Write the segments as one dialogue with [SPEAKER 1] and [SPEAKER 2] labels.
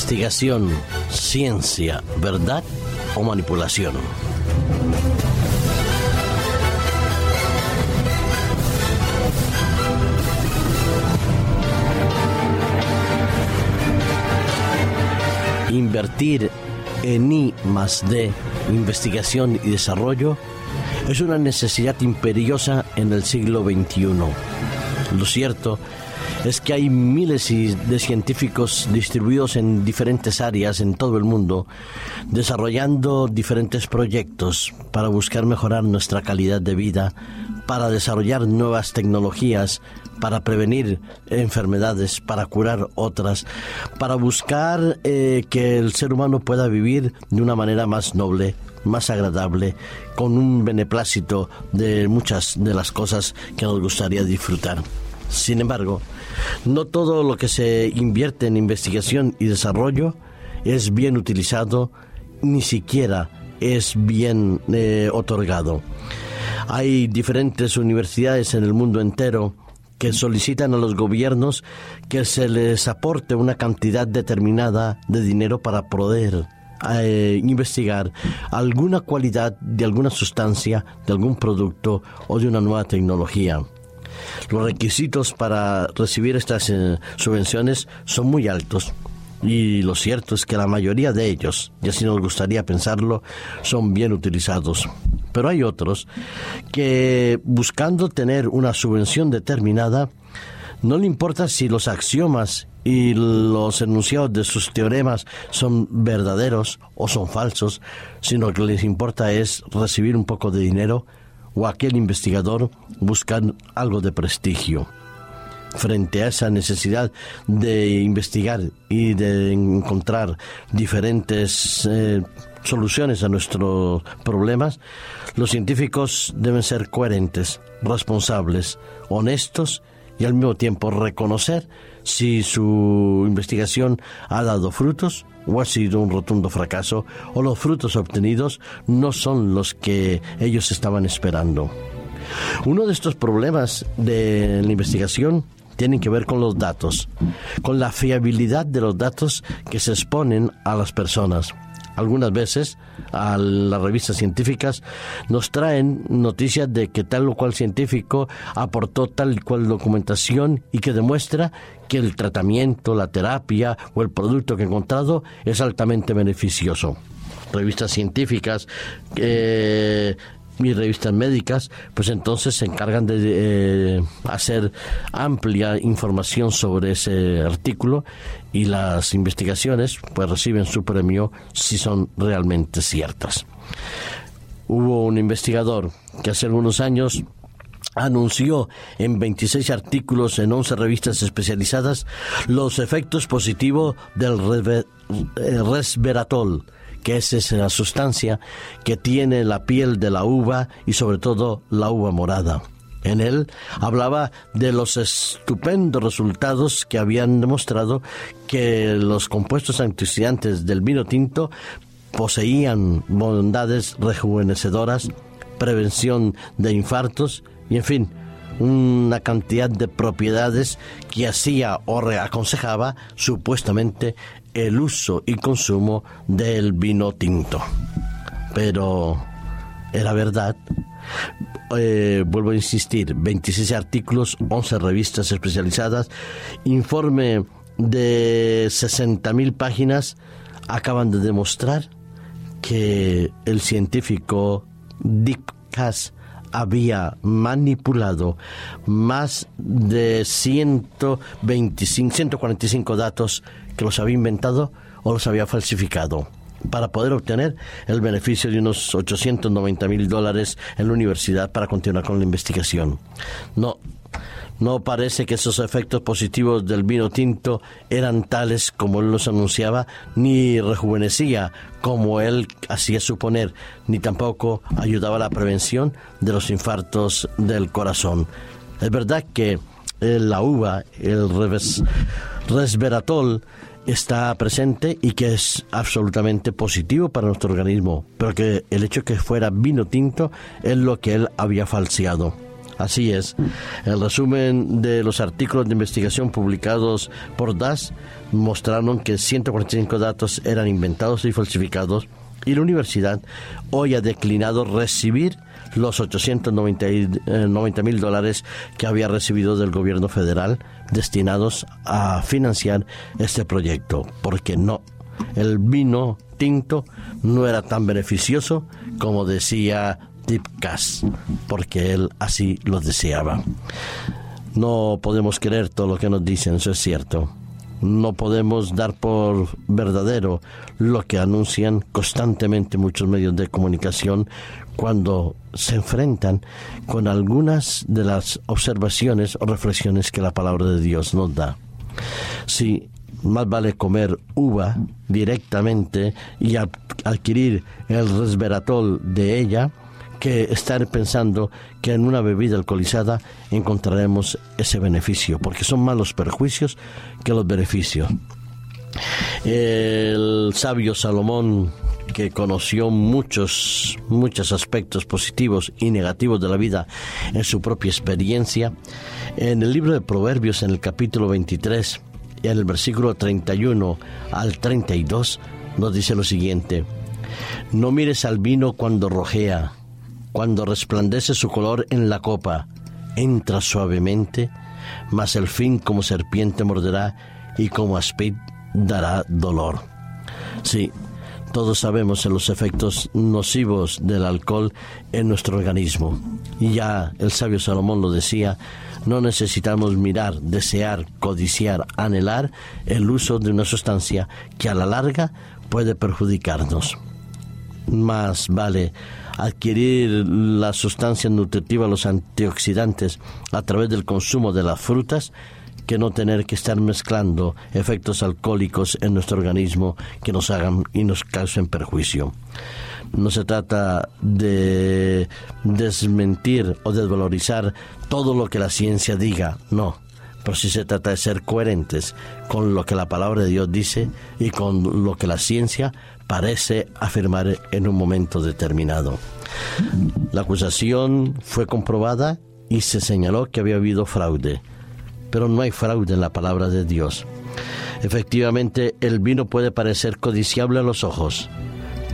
[SPEAKER 1] Investigación, ciencia, verdad o manipulación. Invertir en I más D, investigación y desarrollo, es una necesidad imperiosa en el siglo XXI. Lo cierto es que hay miles de científicos distribuidos en diferentes áreas en todo el mundo, desarrollando diferentes proyectos para buscar mejorar nuestra calidad de vida, para desarrollar nuevas tecnologías, para prevenir enfermedades, para curar otras, para buscar eh, que el ser humano pueda vivir de una manera más noble, más agradable, con un beneplácito de muchas de las cosas que nos gustaría disfrutar. Sin embargo, no todo lo que se invierte en investigación y desarrollo es bien utilizado, ni siquiera es bien eh, otorgado. Hay diferentes universidades en el mundo entero que solicitan a los gobiernos que se les aporte una cantidad determinada de dinero para poder eh, investigar alguna cualidad de alguna sustancia, de algún producto o de una nueva tecnología. Los requisitos para recibir estas eh, subvenciones son muy altos. Y lo cierto es que la mayoría de ellos, y así nos gustaría pensarlo, son bien utilizados. Pero hay otros que buscando tener una subvención determinada, no le importa si los axiomas y los enunciados de sus teoremas son verdaderos o son falsos, sino que les importa es recibir un poco de dinero o aquel investigador buscan algo de prestigio. Frente a esa necesidad de investigar y de encontrar diferentes eh, soluciones a nuestros problemas, los científicos deben ser coherentes, responsables, honestos y al mismo tiempo reconocer si su investigación ha dado frutos o ha sido un rotundo fracaso o los frutos obtenidos no son los que ellos estaban esperando. Uno de estos problemas de la investigación tiene que ver con los datos, con la fiabilidad de los datos que se exponen a las personas algunas veces a las revistas científicas nos traen noticias de que tal o cual científico aportó tal y cual documentación y que demuestra que el tratamiento, la terapia o el producto que ha encontrado es altamente beneficioso. Revistas científicas eh, mis revistas médicas, pues entonces se encargan de eh, hacer amplia información sobre ese artículo y las investigaciones pues reciben su premio si son realmente ciertas. Hubo un investigador que hace algunos años anunció en 26 artículos en 11 revistas especializadas los efectos positivos del eh, resveratrol que es esa sustancia que tiene la piel de la uva y sobre todo la uva morada. En él hablaba de los estupendos resultados que habían demostrado que los compuestos antioxidantes del vino tinto poseían bondades rejuvenecedoras, prevención de infartos y, en fin, una cantidad de propiedades que hacía o aconsejaba supuestamente el uso y consumo del vino tinto. Pero era verdad. Eh, vuelvo a insistir, 26 artículos, 11 revistas especializadas, informe de 60.000 páginas, acaban de demostrar que el científico Dick Cass había manipulado más de 125, 145 datos que los había inventado o los había falsificado para poder obtener el beneficio de unos 890 mil dólares en la universidad para continuar con la investigación. No, no parece que esos efectos positivos del vino tinto eran tales como él los anunciaba, ni rejuvenecía como él hacía suponer, ni tampoco ayudaba a la prevención de los infartos del corazón. Es verdad que la uva, el resveratrol, está presente y que es absolutamente positivo para nuestro organismo, pero que el hecho que fuera vino tinto es lo que él había falseado Así es. El resumen de los artículos de investigación publicados por DAS mostraron que 145 datos eran inventados y falsificados y la universidad hoy ha declinado recibir los 890 eh, mil dólares que había recibido del gobierno federal destinados a financiar este proyecto, porque no, el vino tinto no era tan beneficioso como decía Tipcas, porque él así lo deseaba. No podemos creer todo lo que nos dicen, eso es cierto no podemos dar por verdadero lo que anuncian constantemente muchos medios de comunicación cuando se enfrentan con algunas de las observaciones o reflexiones que la palabra de Dios nos da. Si más vale comer uva directamente y adquirir el resveratrol de ella que estar pensando que en una bebida alcoholizada encontraremos ese beneficio, porque son más los perjuicios que los beneficios. El sabio Salomón, que conoció muchos, muchos aspectos positivos y negativos de la vida en su propia experiencia, en el libro de Proverbios, en el capítulo 23, y en el versículo 31 al 32, nos dice lo siguiente, no mires al vino cuando rojea, cuando resplandece su color en la copa, entra suavemente, mas el fin como serpiente morderá y como aspid dará dolor. Sí, todos sabemos los efectos nocivos del alcohol en nuestro organismo. Y ya el sabio Salomón lo decía, no necesitamos mirar, desear, codiciar, anhelar el uso de una sustancia que a la larga puede perjudicarnos. Más vale adquirir la sustancia nutritiva, los antioxidantes, a través del consumo de las frutas, que no tener que estar mezclando efectos alcohólicos en nuestro organismo que nos hagan y nos causen perjuicio. No se trata de desmentir o desvalorizar todo lo que la ciencia diga, no, pero sí se trata de ser coherentes con lo que la palabra de Dios dice y con lo que la ciencia parece afirmar en un momento determinado. La acusación fue comprobada y se señaló que había habido fraude, pero no hay fraude en la palabra de Dios. Efectivamente, el vino puede parecer codiciable a los ojos,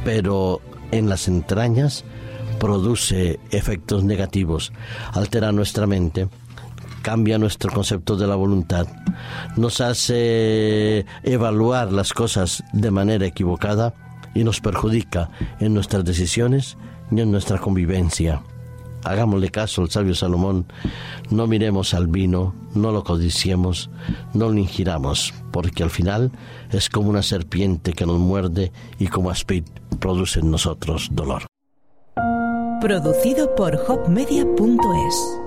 [SPEAKER 1] pero en las entrañas produce efectos negativos, altera nuestra mente, cambia nuestro concepto de la voluntad, nos hace evaluar las cosas de manera equivocada y nos perjudica en nuestras decisiones y en nuestra convivencia. Hagámosle caso al sabio Salomón, no miremos al vino, no lo codiciemos, no lo ingiramos, porque al final es como una serpiente que nos muerde y como aspid produce en nosotros dolor.
[SPEAKER 2] Producido por hopmedia.es